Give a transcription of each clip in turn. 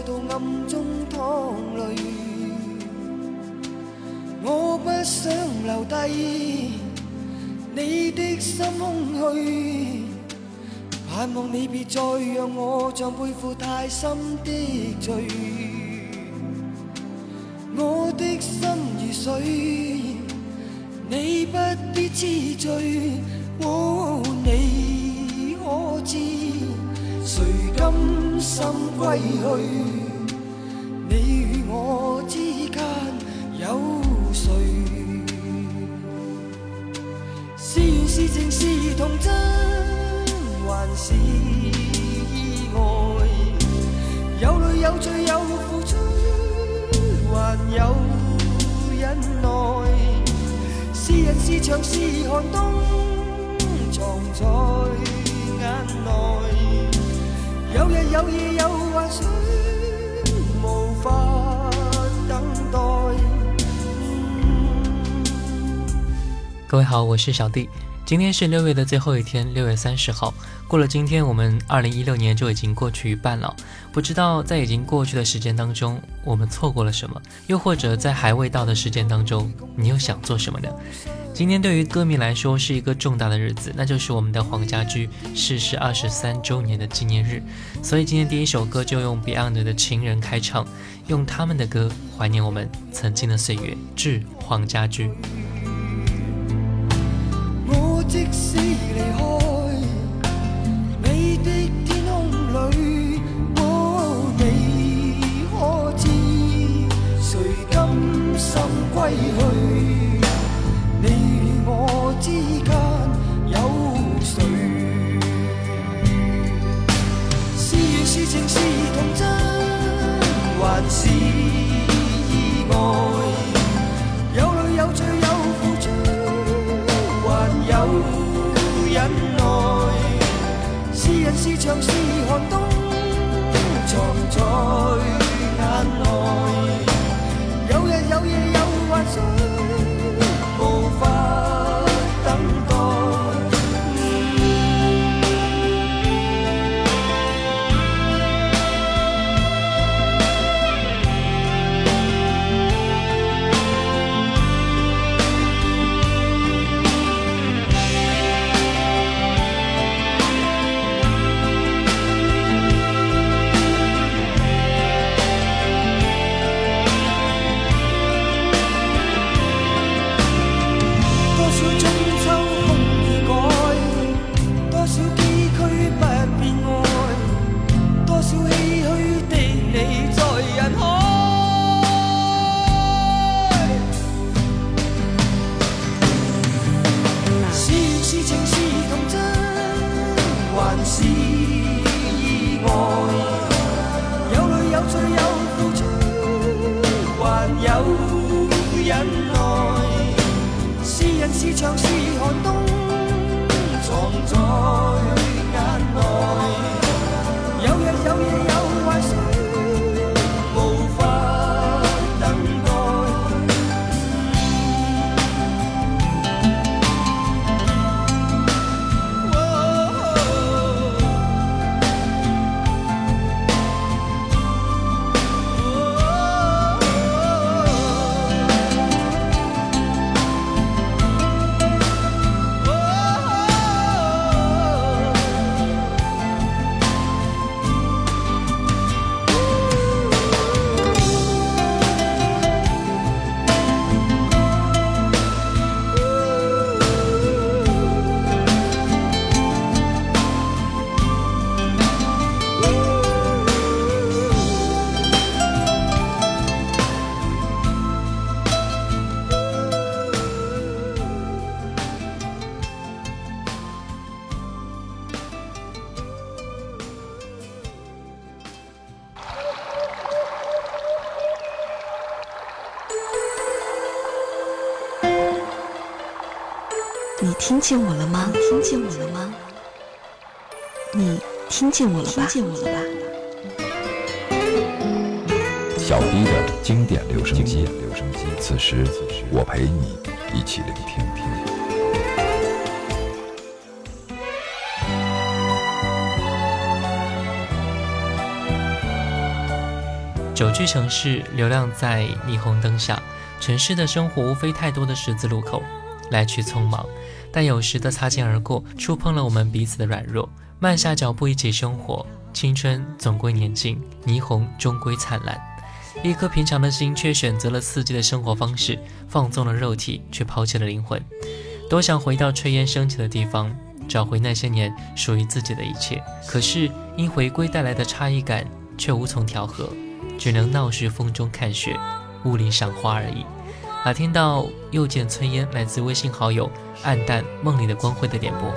盼望你没有为我又再度暗中淌泪，我不想留低你的心空虚，盼望你别再让我像背负太深的罪，我的心如水，你不必知罪，哦，你。心归去？你与我之间有谁？是缘是情是童真，还是意外？有泪有罪有付出，还有忍耐。是人是墙是寒冬，藏在眼内。有日有夜有幻想，无法等待。各位好，我是小弟。今天是六月的最后一天，六月三十号。过了今天，我们二零一六年就已经过去一半了。不知道在已经过去的时间当中，我们错过了什么？又或者在还未到的时间当中，你又想做什么呢？今天对于歌迷来说是一个重大的日子，那就是我们的黄家驹逝世二十三周年的纪念日。所以今天第一首歌就用 Beyond 的情人开唱，用他们的歌怀念我们曾经的岁月，致黄家驹。我即使离开你的天空里，哦，你可知？谁甘心归去？情是童真，还是意外？有泪有罪有付出，还有忍耐。是人是墙是寒冬，藏在眼内。有日有夜有幻想，见我了吗？听见我了吗？你听见我了吧？听见我了吧？小 D 的经典留声机，留声机。此时，我陪你一起聆听。久居城市，流浪在霓虹灯下。城市的生活无非太多的十字路口，来去匆忙，但有时的擦肩而过，触碰了我们彼此的软弱。慢下脚步，一起生活。青春总归年轻，霓虹终归灿烂。一颗平常的心，却选择了刺激的生活方式，放纵了肉体，却抛弃了灵魂。多想回到炊烟升起的地方，找回那些年属于自己的一切。可是因回归带来的差异感，却无从调和，只能闹市风中看雪，雾里赏花而已。啊，听到又见炊烟，来自微信好友暗淡梦里的光辉的点播。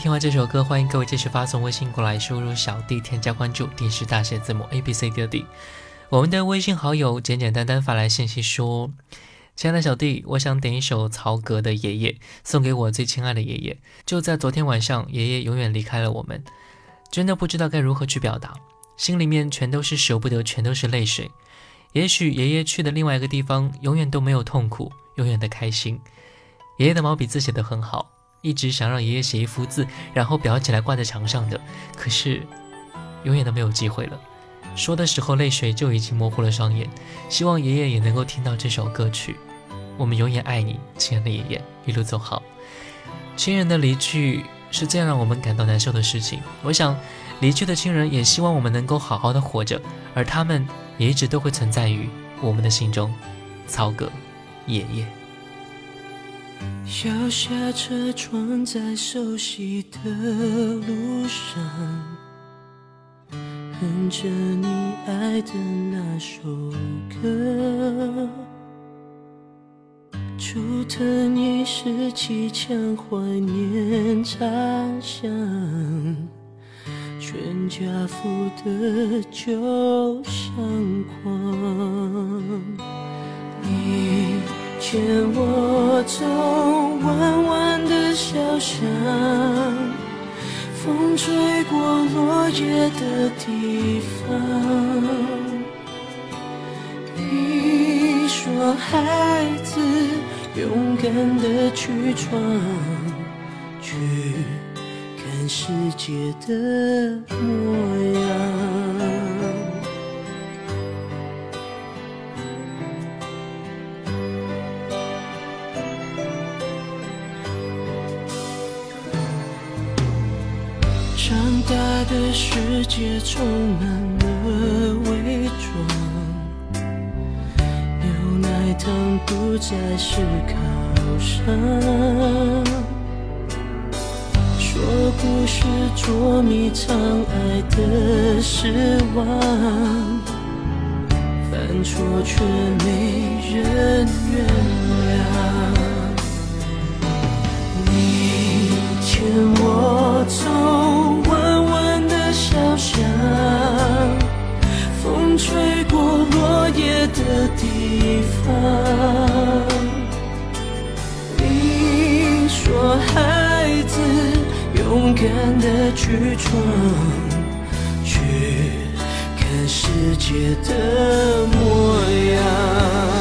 听完这首歌，欢迎各位继续发送微信过来，输入小弟添加关注，D 是大写字母 A B C D 的 D。我们的微信好友简简单单发来信息说：“亲爱的小弟，我想点一首曹格的《爷爷》，送给我最亲爱的爷爷。就在昨天晚上，爷爷永远离开了我们，真的不知道该如何去表达，心里面全都是舍不得，全都是泪水。也许爷爷去的另外一个地方，永远都没有痛苦，永远的开心。爷爷的毛笔字写得很好。”一直想让爷爷写一幅字，然后裱起来挂在墙上的，可是永远都没有机会了。说的时候，泪水就已经模糊了双眼。希望爷爷也能够听到这首歌曲。我们永远爱你，亲爱的爷爷，一路走好。亲人的离去是最让我们感到难受的事情。我想，离去的亲人也希望我们能够好好的活着，而他们也一直都会存在于我们的心中。曹格，爷爷。摇下车窗，在熟悉的路上，哼着你爱的那首歌。竹藤一时气腔，怀念茶香，全家福的旧相框。你。牵我走弯弯的小巷，风吹过落叶的地方。你说孩子勇敢的去闯，去看世界的模样。长大的世界充满了伪装，牛奶糖不再是靠山，说故事捉迷藏爱的失望，犯错却没人原谅。你牵我走吹过落叶的地方。你说孩子勇敢的去闯，去看世界的模样。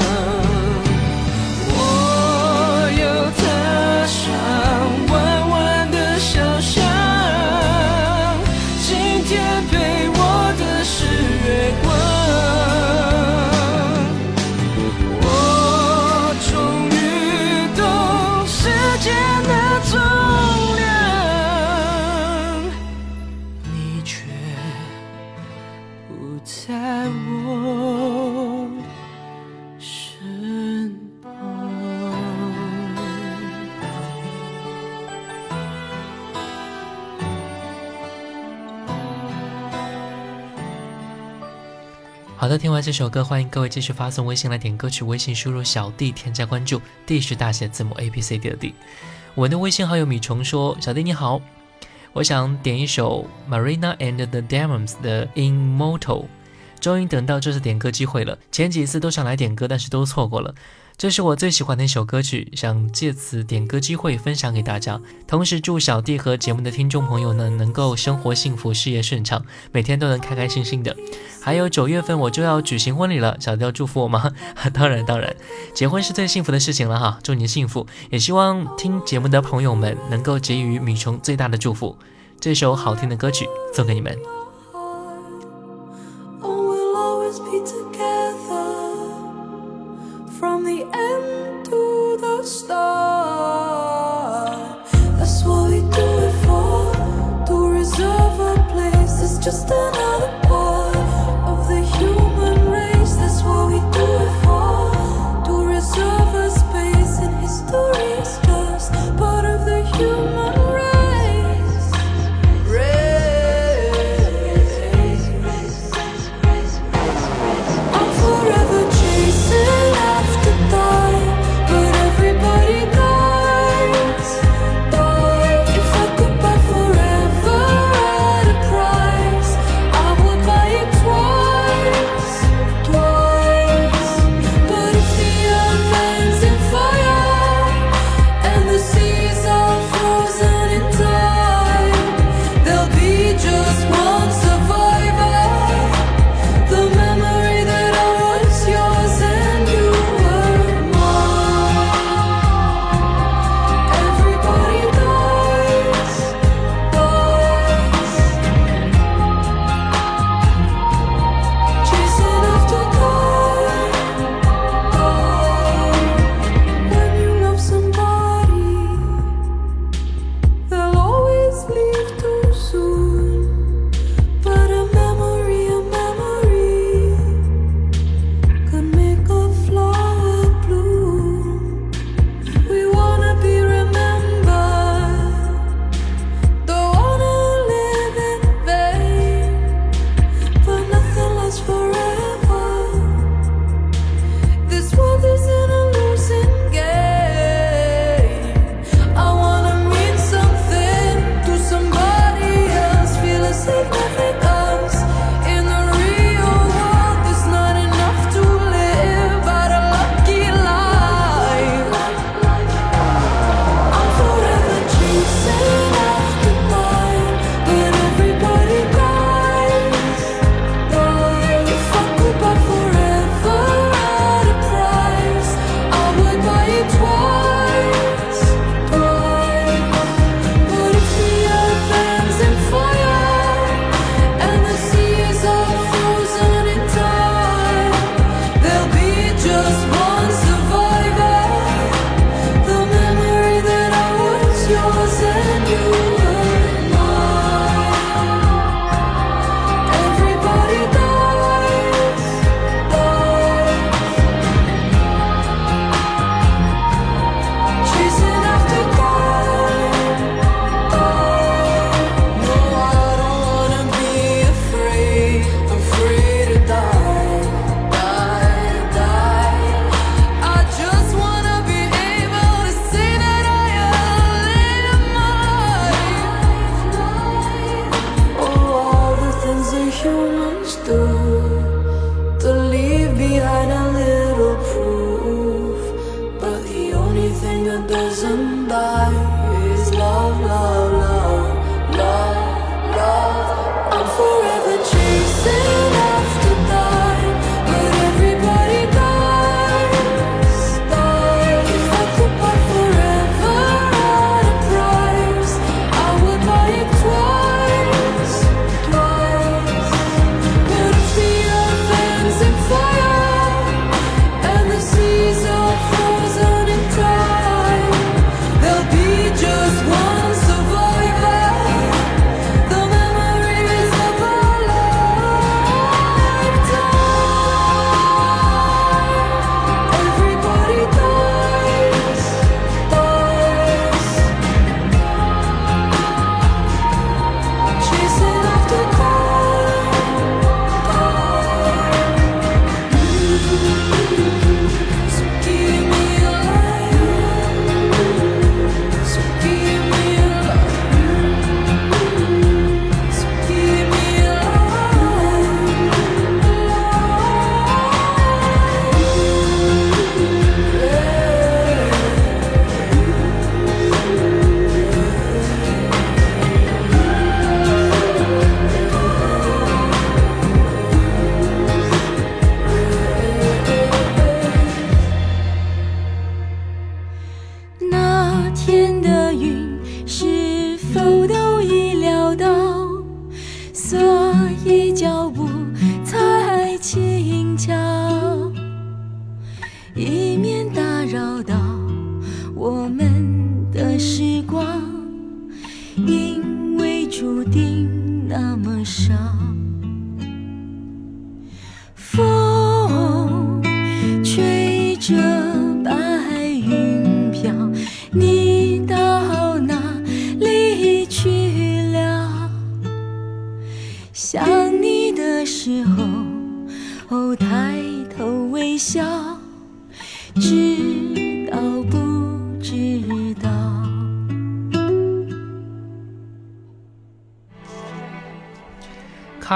好的，听完这首歌，欢迎各位继续发送微信来点歌曲，微信输入小弟添加关注，D 是大写字母 A B C D 的 D。我的微信好友米虫说：“小弟你好，我想点一首 Marina and the Diamonds 的 Immortal。终于等到这次点歌机会了，前几次都想来点歌，但是都错过了。这是我最喜欢的一首歌曲，想借此点歌机会分享给大家。同时祝小弟和节目的听众朋友呢，能够生活幸福，事业顺畅，每天都能开开心心的。还有九月份我就要举行婚礼了，小弟要祝福我吗？当然当然，结婚是最幸福的事情了哈，祝你幸福，也希望听节目的朋友们能够给予米虫最大的祝福。这首好听的歌曲送给你们。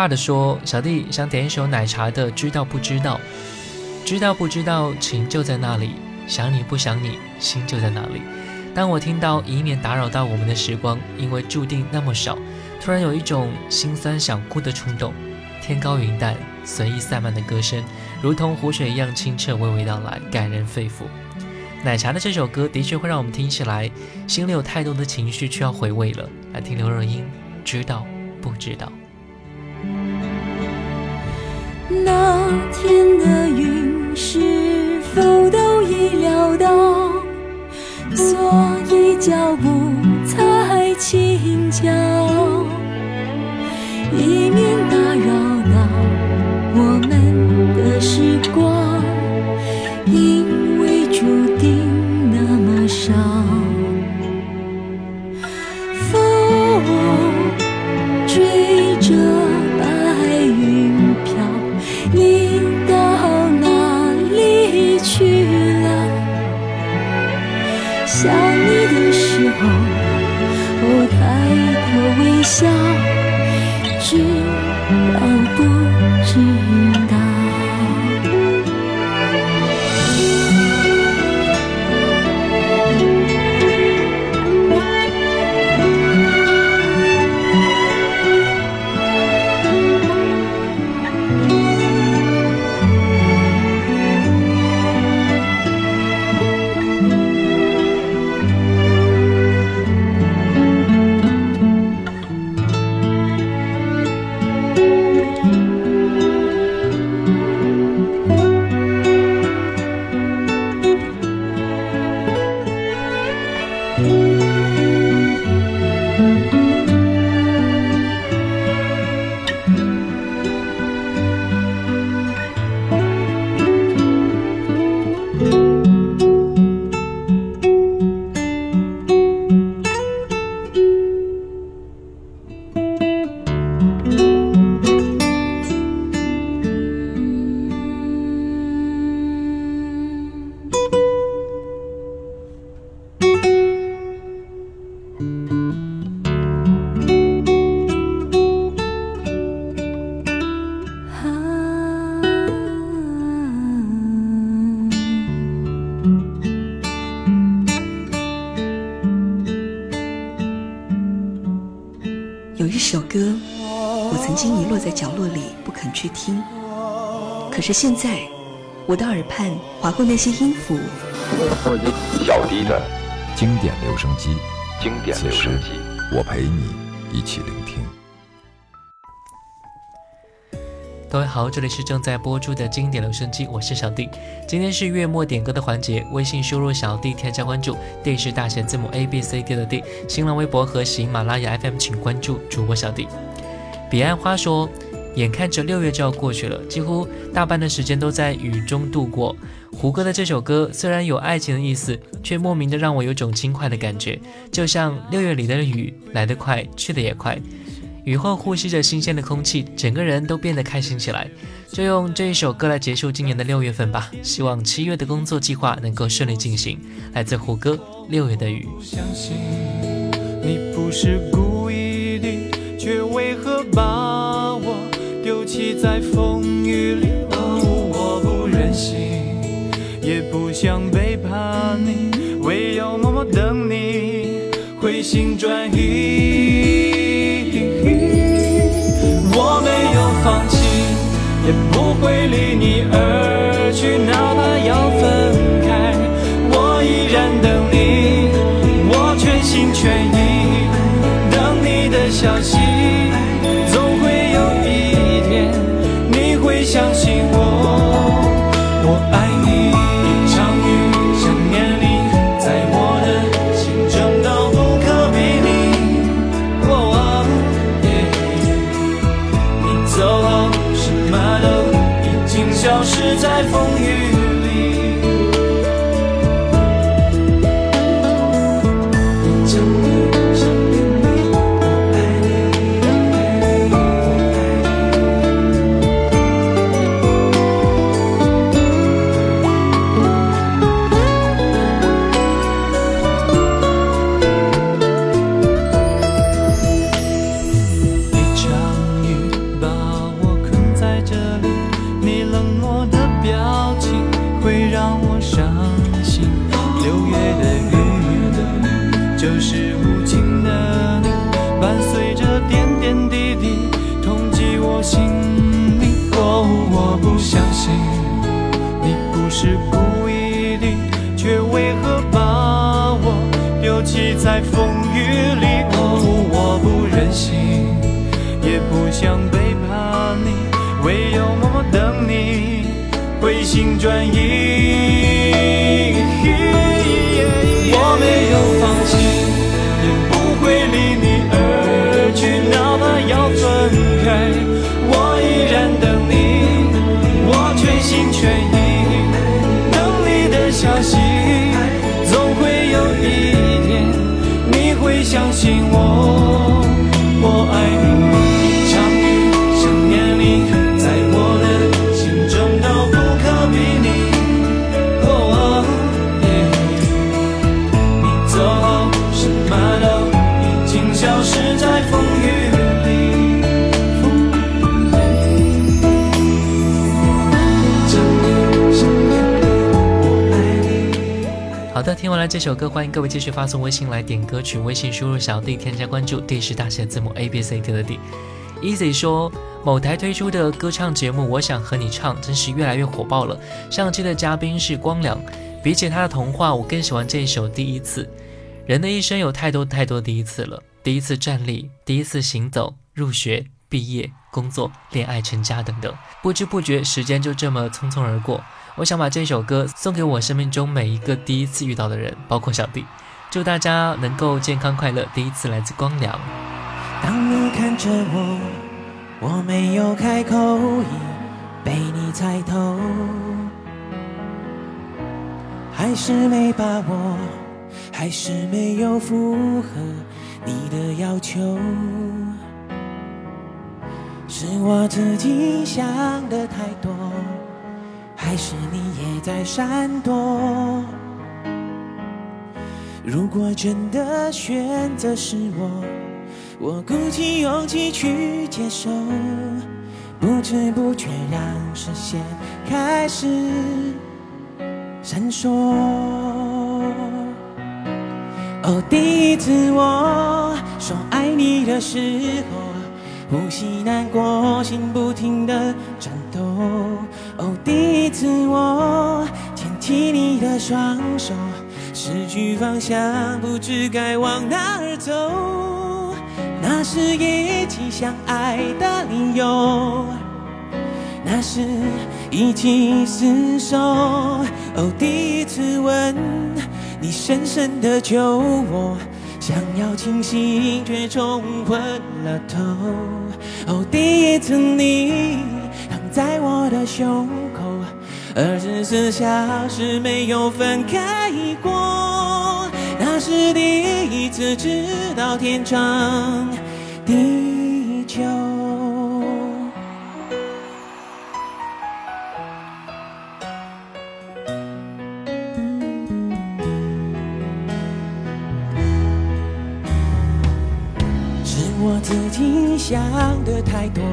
卡尔的说：“小弟想点一首奶茶的《知道不知道》，知道不知道情就在那里，想你不想你心就在哪里。当我听到以免打扰到我们的时光，因为注定那么少，突然有一种心酸想哭的冲动。天高云淡，随意散漫的歌声，如同湖水一样清澈，娓娓道来，感人肺腑。奶茶的这首歌的确会让我们听起来心里有太多的情绪，需要回味了。来听刘若英，知道不知道？那天的云是否都已料到？所以脚步才轻是现在，我的耳畔划过那些音符，小迪的经典留声机，经典留声机。我陪你一起聆听。各位好，这里是正在播出的经典留声机，我是小弟。今天是月末点歌的环节，微信输入小弟添加关注，D 是大写字母 A B C D 的 D。新浪微博和喜马拉雅 FM 请关注主播小弟。彼岸花说，眼看着六月就要过去了，几乎大半的时间都在雨中度过。胡歌的这首歌虽然有爱情的意思，却莫名的让我有种轻快的感觉，就像六月里的雨，来得快，去得也快。雨后呼吸着新鲜的空气，整个人都变得开心起来。就用这一首歌来结束今年的六月份吧。希望七月的工作计划能够顺利进行。来自胡歌《六月的雨》。相信你不是故意的，却为何把丢弃在风雨里？哦，我不忍心，也不想背叛你，唯有默默等你回心转意。我没有放弃，也不会离你而去，哪怕要分开，我依然等你，我全心全意等你的消息，相信我，在风雨里？哦，我不忍心，也不想背叛你，唯有默默等你回心转意。会相信我，我爱你。完了这首歌，欢迎各位继续发送微信来点歌曲，微信输入小弟添加关注，D 是大写字母 A B C D 的 D。Easy 说，某台推出的歌唱节目《我想和你唱》真是越来越火爆了。上期的嘉宾是光良，比起他的童话，我更喜欢这一首《第一次》。人的一生有太多太多第一次了，第一次站立，第一次行走，入学、毕业、工作、恋爱、成家等等，不知不觉时间就这么匆匆而过。我想把这首歌送给我生命中每一个第一次遇到的人，包括小弟。祝大家能够健康快乐。第一次来自光良。当你看着我，我没有开口，已被你猜透，还是没把握，还是没有符合你的要求，是我自己想的太多，还是你也在闪躲？如果真的选择是我。我鼓起勇气去接受，不知不觉让视线开始闪烁。哦，第一次我说爱你的时候，呼吸难过，心不停的颤抖。哦，第一次我牵起你的双手，失去方向，不知该往哪儿走。那是一起相爱的理由，那是一起厮守。哦，第一次吻你，深深的救我，想要清醒却冲昏了头。哦，第一次你在我的胸口，二十四小时没有分开过。那是第一次知道天长地久。是我自己想的太多，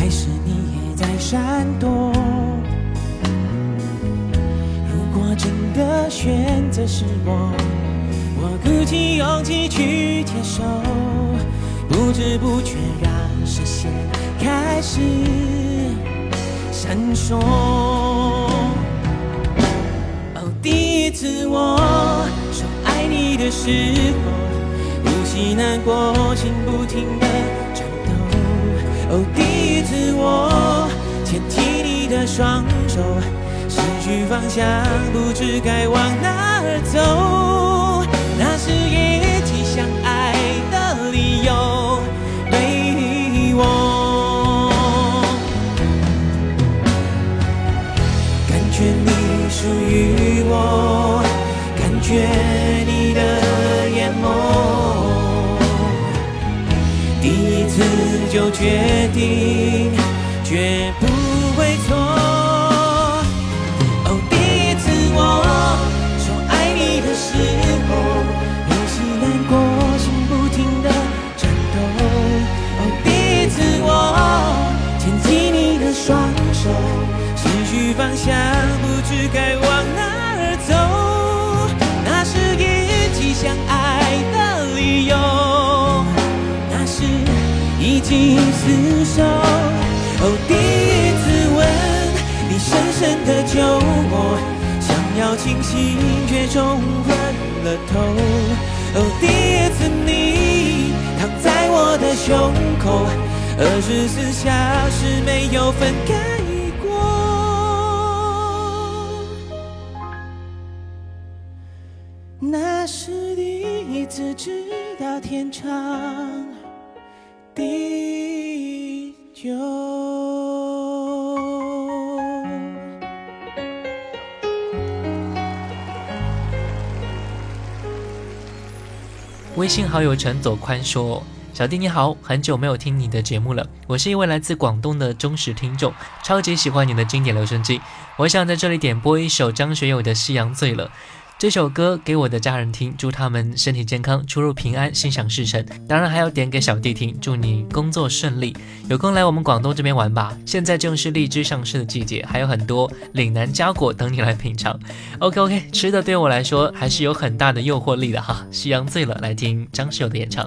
还是你也在闪躲？如果真的选择是我，我鼓起勇气去接受，不知不觉让视线开始闪烁。哦，第一次我说爱你的时候，呼吸难过，心不停的颤抖。哦，第自我牵起你的双手，失去方向，不知该往哪儿走。那是一起相爱的理由，就决定，绝不会错。哦，第一次我说爱你的时候，呼吸难过，心不停的颤抖。哦，第一次我牵起你的双手，失去方向，不知该往心厮守。哦，第一次吻你，深深的救我，想要清醒却冲昏了头。哦，第一次你躺在我的胸口，二十四小时没有分开过。那是第一次知道天长。微信好友陈左宽说：“小弟你好，很久没有听你的节目了，我是一位来自广东的忠实听众，超级喜欢你的经典留声机。我想在这里点播一首张学友的《夕阳醉了》。这首歌给我的家人听，祝他们身体健康，出入平安，心想事成。当然还要点给小弟听，祝你工作顺利。有空来我们广东这边玩吧，现在正是荔枝上市的季节，还有很多岭南佳果等你来品尝。OK OK，吃的对我来说还是有很大的诱惑力的哈。夕阳醉了，来听张学友的演唱。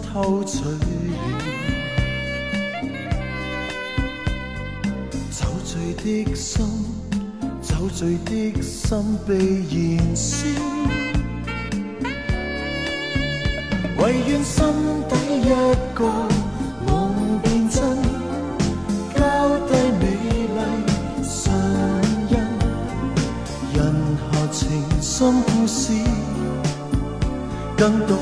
偷取了。酒醉的心，酒醉的心被燃烧，唯愿心底一个梦变真，交低美丽唇印，人下情深故事更动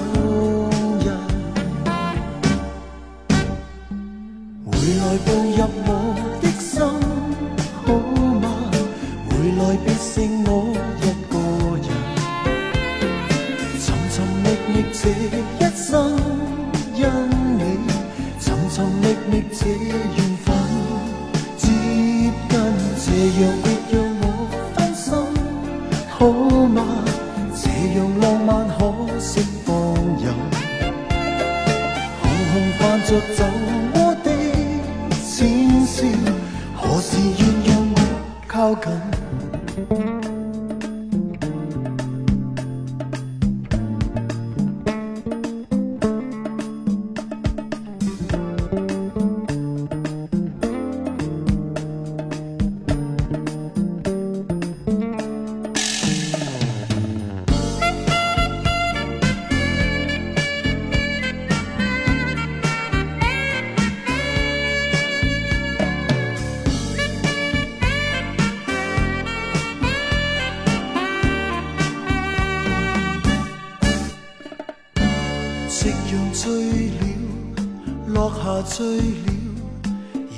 醉了，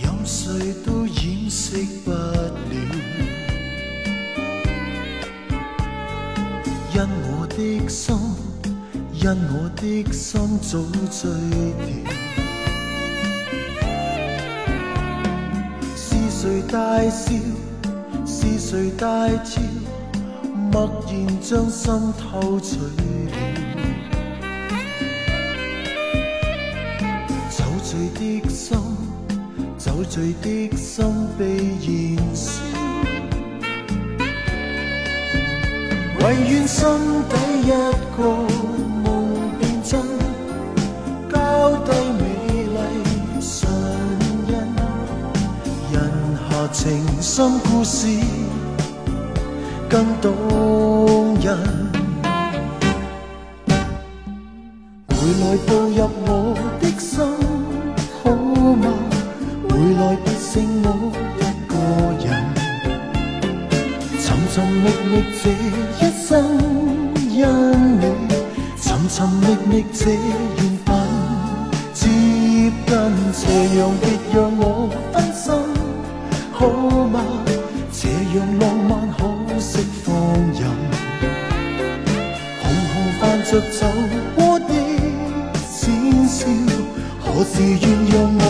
任谁都掩饰不了。因我的心，因我的心早醉掉。是谁大笑？是谁大笑？默然将心偷取醉的心被燃烧，唯愿心底一个梦变真，交低美丽唇印，人下情深故事更动人。这一生，因你寻寻觅觅这缘分，接近斜阳别让我分心，好嗎？這樣浪漫可惜放任。红红泛着酒窝的浅笑，何时愿让我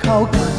靠近？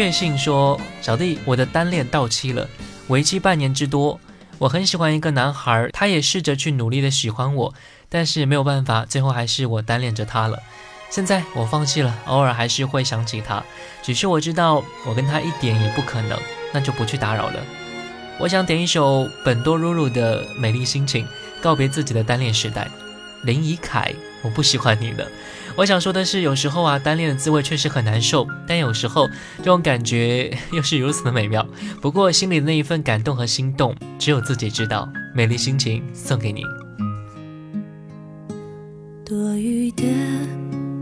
确信说：“小弟，我的单恋到期了，为期半年之多。我很喜欢一个男孩，他也试着去努力的喜欢我，但是没有办法，最后还是我单恋着他了。现在我放弃了，偶尔还是会想起他，只是我知道我跟他一点也不可能，那就不去打扰了。我想点一首本多入入的《美丽心情》，告别自己的单恋时代。林怡凯，我不喜欢你了。我想说的是，有时候啊，单恋的滋味确实很难受，但有时候这种感觉 又是如此的美妙。不过心里的那一份感动和心动，只有自己知道。美丽心情送给你。多余的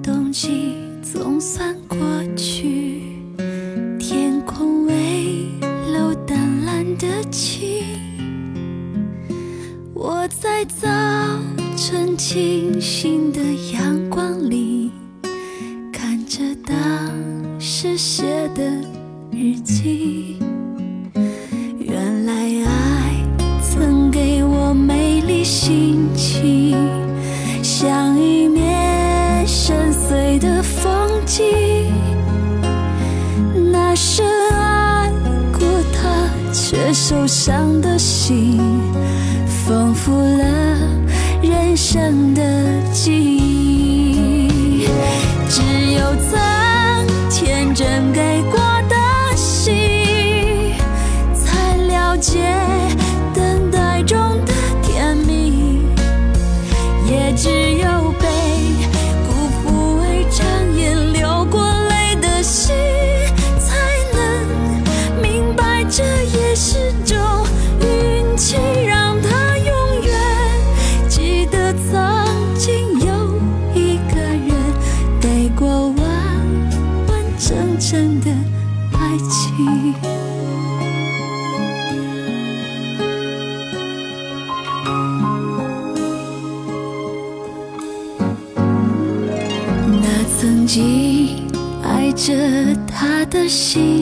冬季总算过去，天空微露淡蓝的晴。我在早晨清醒的的日记。心。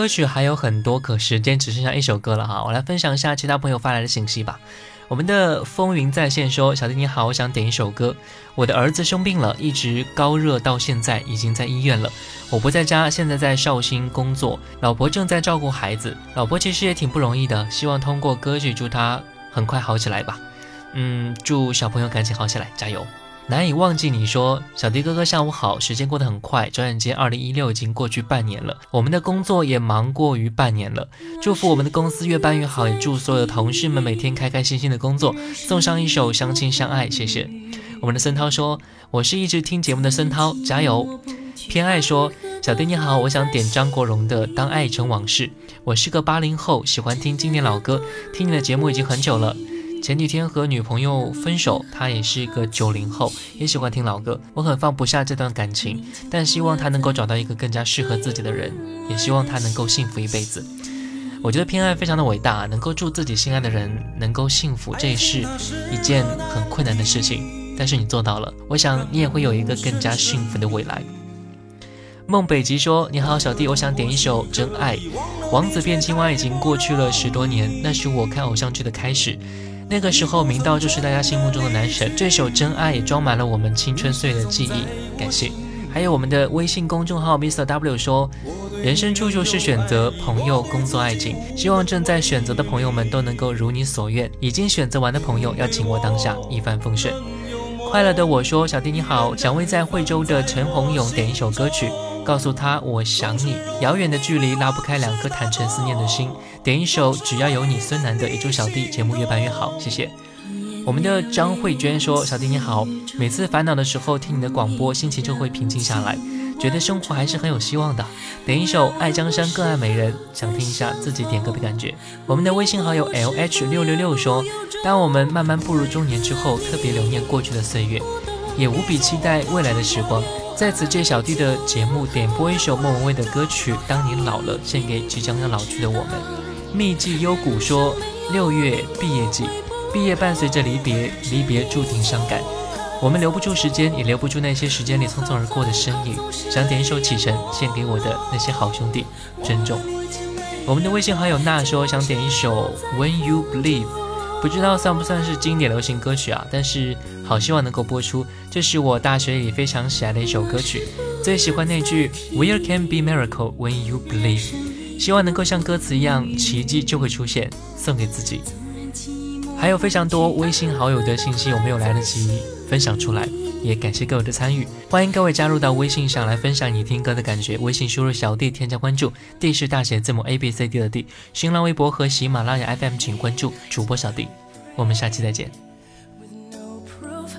歌曲还有很多，可时间只剩下一首歌了哈。我来分享一下其他朋友发来的信息吧。我们的风云在线说：“小弟你好，我想点一首歌。我的儿子生病了，一直高热到现在，已经在医院了。我不在家，现在在绍兴工作，老婆正在照顾孩子。老婆其实也挺不容易的，希望通过歌曲祝她很快好起来吧。嗯，祝小朋友赶紧好起来，加油！”难以忘记你说，小迪哥哥下午好，时间过得很快，转眼间二零一六已经过去半年了，我们的工作也忙过于半年了。祝福我们的公司越办越好，也祝所有的同事们每天开开心心的工作。送上一首《相亲相爱》，谢谢。我们的孙涛说，我是一直听节目的孙涛，加油。偏爱说，小迪你好，我想点张国荣的《当爱成往事》。我是个八零后，喜欢听经典老歌，听你的节目已经很久了。前几天和女朋友分手，她也是一个九零后，也喜欢听老歌。我很放不下这段感情，但希望她能够找到一个更加适合自己的人，也希望她能够幸福一辈子。我觉得偏爱非常的伟大，能够祝自己心爱的人能够幸福，这是一件很困难的事情，但是你做到了。我想你也会有一个更加幸福的未来。孟北极说：“你好，小弟，我想点一首《真爱》。王子变青蛙已经过去了十多年，那是我看偶像剧的开始。那个时候，明道就是大家心目中的男神。这首《真爱》也装满了我们青春岁月的记忆。感谢。还有我们的微信公众号 Mr W 说：人生处处是选择，朋友、工作、爱情。希望正在选择的朋友们都能够如你所愿，已经选择完的朋友要紧握当下，一帆风顺。快乐的我说：小弟你好，想为在惠州的陈洪勇点一首歌曲。”告诉他我想你，遥远的距离拉不开两颗坦诚思念的心。点一首只要有你孙楠的，也祝小弟节目越办越好，谢谢。我们的张慧娟说：“小弟你好，每次烦恼的时候听你的广播，心情就会平静下来，觉得生活还是很有希望的。”点一首《爱江山更爱美人》，想听一下自己点歌的感觉。我们的微信好友 L H 六六六说：“当我们慢慢步入中年之后，特别留念过去的岁月，也无比期待未来的时光。”在此借小弟的节目点播一首莫文蔚的歌曲《当你老了》，献给即将要老去的我们。秘技幽谷说：六月毕业季，毕业伴随着离别，离别注定伤感。我们留不住时间，也留不住那些时间里匆匆而过的身影。想点一首《启程》，献给我的那些好兄弟，珍重。我们的微信好友娜说想点一首《When You Believe》，不知道算不算是经典流行歌曲啊？但是好希望能够播出。这是我大学里非常喜爱的一首歌曲，最喜欢那句 “Where can be miracle when you believe”，希望能够像歌词一样，奇迹就会出现，送给自己。还有非常多微信好友的信息，我没有来得及分享出来。也感谢各位的参与，欢迎各位加入到微信上来分享你听歌的感觉。微信输入小弟添加关注，D 是大写字母 A B C D 的 D。新浪微博和喜马拉雅 FM 请关注主播小弟。我们下期再见。with no proof